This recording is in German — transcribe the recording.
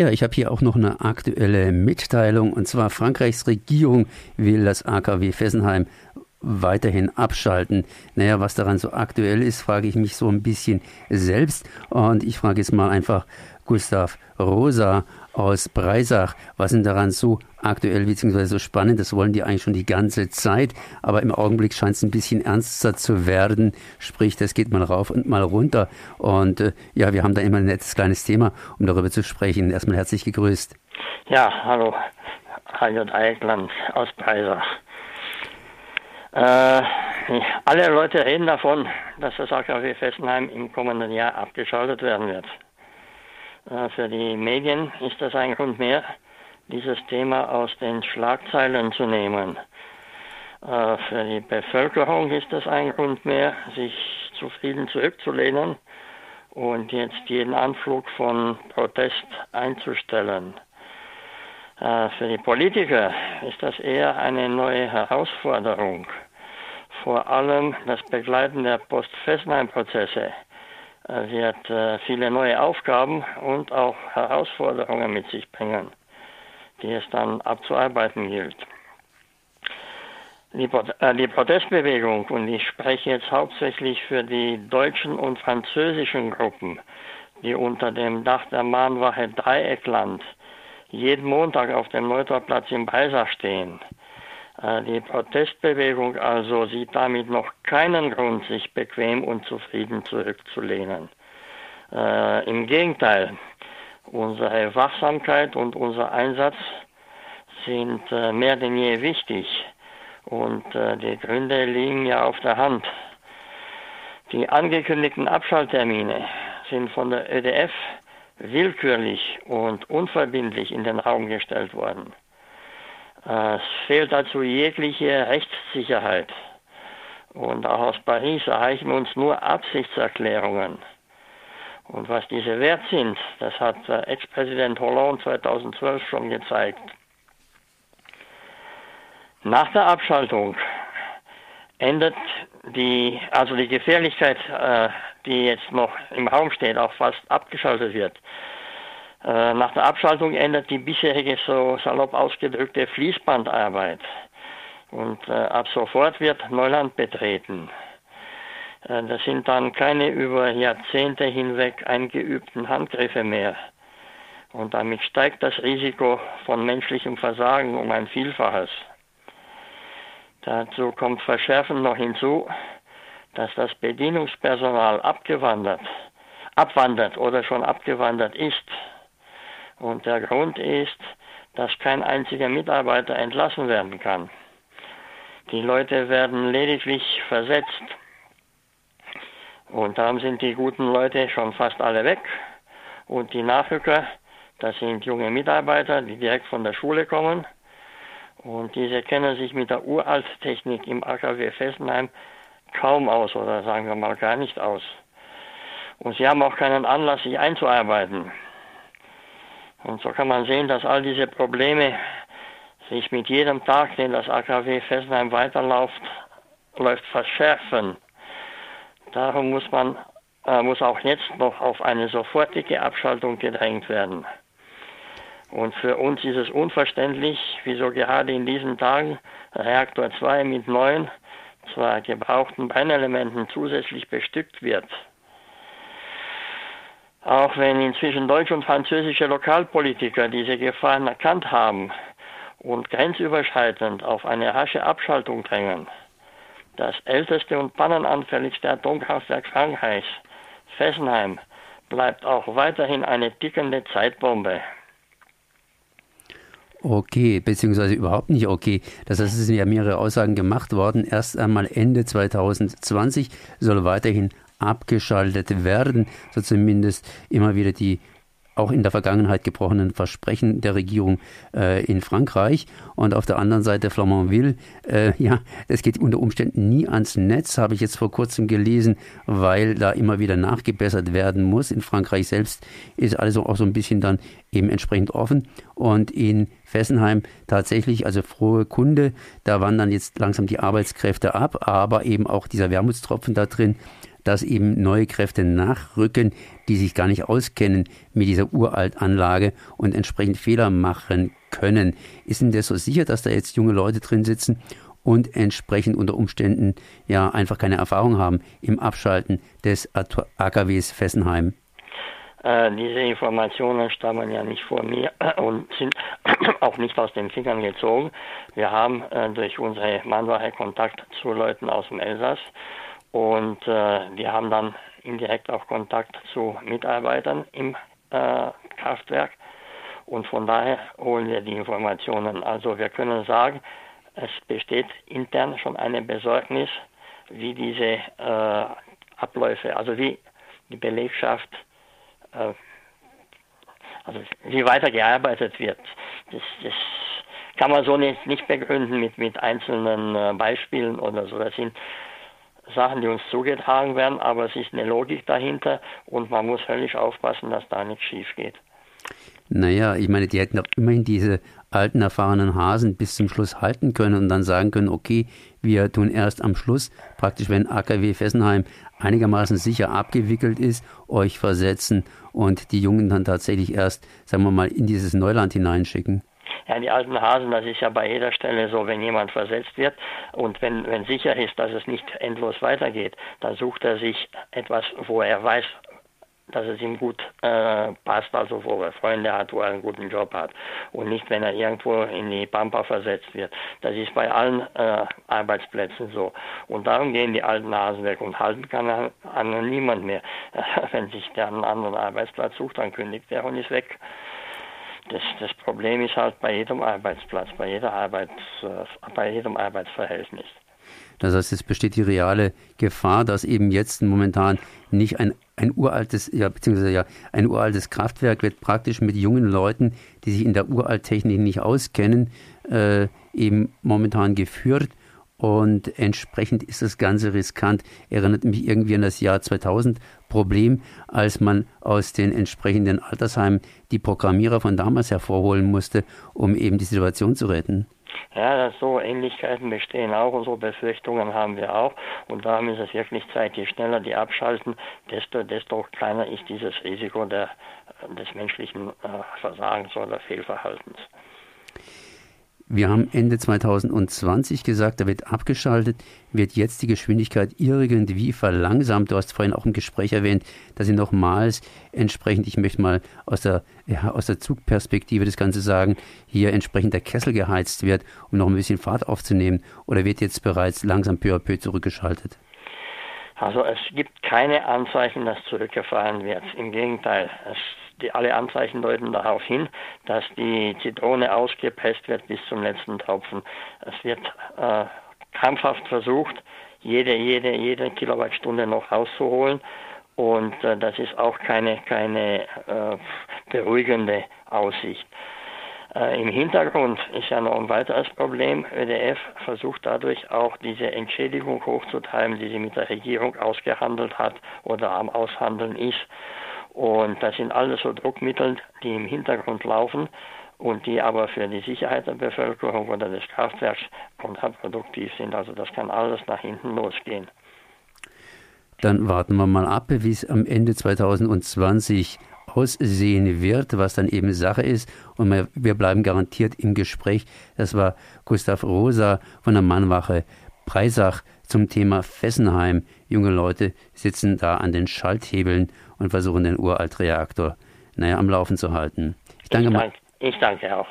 Ja, ich habe hier auch noch eine aktuelle Mitteilung und zwar Frankreichs Regierung will das AKW Fessenheim weiterhin abschalten. Naja, was daran so aktuell ist, frage ich mich so ein bisschen selbst und ich frage jetzt mal einfach Gustav Rosa aus Breisach. Was ist daran so aktuell bzw. so spannend? Das wollen die eigentlich schon die ganze Zeit, aber im Augenblick scheint es ein bisschen ernster zu werden. Sprich, das geht mal rauf und mal runter. Und äh, ja, wir haben da immer ein nettes kleines Thema, um darüber zu sprechen. Erstmal herzlich gegrüßt. Ja, hallo, Heimat Eichland aus Breisach. Äh, alle Leute reden davon, dass das AKW Fessenheim im kommenden Jahr abgeschaltet werden wird. Äh, für die Medien ist das ein Grund mehr, dieses Thema aus den Schlagzeilen zu nehmen. Äh, für die Bevölkerung ist das ein Grund mehr, sich zufrieden zurückzulehnen und jetzt jeden Anflug von Protest einzustellen. Äh, für die Politiker ist das eher eine neue Herausforderung. Vor allem das Begleiten der Post-Fessenheim-Prozesse wird äh, viele neue Aufgaben und auch Herausforderungen mit sich bringen, die es dann abzuarbeiten gilt. Die, äh, die Protestbewegung, und ich spreche jetzt hauptsächlich für die deutschen und französischen Gruppen, die unter dem Dach der Mahnwache Dreieckland jeden Montag auf dem Neutorplatz im Breisach stehen, äh, die Protestbewegung also sieht damit noch keinen Grund, sich bequem und zufrieden zurückzulehnen. Äh, Im Gegenteil, unsere Wachsamkeit und unser Einsatz sind äh, mehr denn je wichtig und äh, die Gründe liegen ja auf der Hand. Die angekündigten Abschalttermine sind von der ÖDF willkürlich und unverbindlich in den Raum gestellt worden. Es fehlt dazu jegliche Rechtssicherheit. Und auch aus Paris erreichen uns nur Absichtserklärungen. Und was diese wert sind, das hat Ex-Präsident Hollande 2012 schon gezeigt. Nach der Abschaltung endet die, also die Gefährlichkeit, äh, die jetzt noch im Raum steht, auch fast abgeschaltet wird, äh, nach der Abschaltung endet die bisherige, so salopp ausgedrückte Fließbandarbeit. Und äh, ab sofort wird Neuland betreten. Äh, das sind dann keine über Jahrzehnte hinweg eingeübten Handgriffe mehr. Und damit steigt das Risiko von menschlichem Versagen um ein Vielfaches. Dazu kommt verschärfend noch hinzu, dass das Bedienungspersonal abgewandert, abwandert oder schon abgewandert ist und der Grund ist, dass kein einziger Mitarbeiter entlassen werden kann. Die Leute werden lediglich versetzt. Und darum sind die guten Leute schon fast alle weg. Und die Nachrücker, das sind junge Mitarbeiter, die direkt von der Schule kommen. Und diese kennen sich mit der Uralttechnik im AKW Fessenheim kaum aus oder sagen wir mal gar nicht aus. Und sie haben auch keinen Anlass, sich einzuarbeiten. Und so kann man sehen, dass all diese Probleme sich mit jedem Tag, den das AKW Fessenheim weiterläuft, läuft verschärfen. Darum muss man äh, muss auch jetzt noch auf eine sofortige Abschaltung gedrängt werden. Und für uns ist es unverständlich, wieso gerade in diesen Tagen Reaktor 2 mit neuen, zwar gebrauchten Brennelementen zusätzlich bestückt wird. Auch wenn inzwischen deutsche und französische Lokalpolitiker diese Gefahren erkannt haben und grenzüberschreitend auf eine rasche Abschaltung drängen, das älteste und pannenanfälligste Atomkraftwerk Frankreichs, Fessenheim, bleibt auch weiterhin eine tickende Zeitbombe. Okay, beziehungsweise überhaupt nicht okay. Das heißt, es sind ja mehrere Aussagen gemacht worden. Erst einmal Ende 2020 soll weiterhin abgeschaltet werden, so zumindest immer wieder die auch in der Vergangenheit gebrochenen Versprechen der Regierung äh, in Frankreich. Und auf der anderen Seite Flamanville, äh, ja, das geht unter Umständen nie ans Netz, habe ich jetzt vor kurzem gelesen, weil da immer wieder nachgebessert werden muss. In Frankreich selbst ist also auch so ein bisschen dann eben entsprechend offen. Und in Fessenheim tatsächlich, also frohe Kunde, da wandern jetzt langsam die Arbeitskräfte ab, aber eben auch dieser Wermutstropfen da drin, dass eben neue Kräfte nachrücken, die sich gar nicht auskennen mit dieser Uraltanlage und entsprechend Fehler machen können. Ist denn das so sicher, dass da jetzt junge Leute drin sitzen und entsprechend unter Umständen ja einfach keine Erfahrung haben im Abschalten des AKWs Fessenheim? Äh, diese Informationen stammen ja nicht vor mir und sind auch nicht aus den Fingern gezogen. Wir haben äh, durch unsere Mannwache Kontakt zu Leuten aus dem Elsass und äh, wir haben dann indirekt auch Kontakt zu Mitarbeitern im äh, Kraftwerk und von daher holen wir die Informationen. Also wir können sagen, es besteht intern schon eine Besorgnis, wie diese äh, Abläufe, also wie die Belegschaft, äh, also wie weiter gearbeitet wird. Das, das kann man so nicht, nicht begründen mit, mit einzelnen äh, Beispielen oder so. Das sind Sachen, die uns zugetragen werden, aber es ist eine Logik dahinter und man muss höllisch aufpassen, dass da nichts schief geht. Naja, ich meine, die hätten doch immerhin diese alten, erfahrenen Hasen bis zum Schluss halten können und dann sagen können, okay, wir tun erst am Schluss, praktisch wenn AKW Fessenheim einigermaßen sicher abgewickelt ist, euch versetzen und die Jungen dann tatsächlich erst, sagen wir mal, in dieses Neuland hineinschicken. Ja, die alten Hasen, das ist ja bei jeder Stelle so, wenn jemand versetzt wird und wenn, wenn sicher ist, dass es nicht endlos weitergeht, dann sucht er sich etwas, wo er weiß, dass es ihm gut äh, passt, also wo er Freunde hat, wo er einen guten Job hat und nicht, wenn er irgendwo in die Pampa versetzt wird. Das ist bei allen äh, Arbeitsplätzen so. Und darum gehen die alten Hasen weg und halten kann an, an niemand mehr. wenn sich der einen anderen Arbeitsplatz sucht, dann kündigt er und ist weg. Das, das Problem ist halt bei jedem Arbeitsplatz, bei, jeder Arbeits, äh, bei jedem Arbeitsverhältnis. Das heißt, es besteht die reale Gefahr, dass eben jetzt momentan nicht ein, ein uraltes, ja, beziehungsweise ja, ein uraltes Kraftwerk wird praktisch mit jungen Leuten, die sich in der Uralttechnik nicht auskennen, äh, eben momentan geführt. Und entsprechend ist das Ganze riskant. Erinnert mich irgendwie an das Jahr 2000 Problem, als man aus den entsprechenden Altersheimen die Programmierer von damals hervorholen musste, um eben die Situation zu retten. Ja, so Ähnlichkeiten bestehen auch, unsere Befürchtungen haben wir auch. Und darum ist es wirklich Zeit, je schneller die abschalten, desto, desto kleiner ist dieses Risiko der, des menschlichen äh, Versagens oder Fehlverhaltens. Wir haben Ende 2020 gesagt, da wird abgeschaltet, wird jetzt die Geschwindigkeit irgendwie verlangsamt. Du hast vorhin auch im Gespräch erwähnt, dass sie nochmals entsprechend, ich möchte mal aus der, ja, aus der Zugperspektive das Ganze sagen, hier entsprechend der Kessel geheizt wird, um noch ein bisschen Fahrt aufzunehmen. Oder wird jetzt bereits langsam peu à peu zurückgeschaltet? Also es gibt keine Anzeichen, dass zurückgefahren wird. Im Gegenteil, es die, alle Anzeichen deuten darauf hin, dass die Zitrone ausgepresst wird bis zum letzten Tropfen. Es wird äh, krampfhaft versucht, jede, jede, jede Kilowattstunde noch rauszuholen. Und äh, das ist auch keine, keine äh, beruhigende Aussicht. Äh, Im Hintergrund ist ja noch ein weiteres Problem. ÖDF versucht dadurch auch diese Entschädigung hochzutreiben, die sie mit der Regierung ausgehandelt hat oder am Aushandeln ist. Und das sind alles so Druckmittel, die im Hintergrund laufen und die aber für die Sicherheit der Bevölkerung oder des Kraftwerks kontraproduktiv sind. Also das kann alles nach hinten losgehen. Dann warten wir mal ab, wie es am Ende 2020 aussehen wird, was dann eben Sache ist. Und wir bleiben garantiert im Gespräch. Das war Gustav Rosa von der Mannwache Breisach zum Thema Fessenheim. Junge Leute sitzen da an den Schalthebeln und versuchen den Uraltreaktor naja, am Laufen zu halten. Ich danke, ich danke, ich danke auch.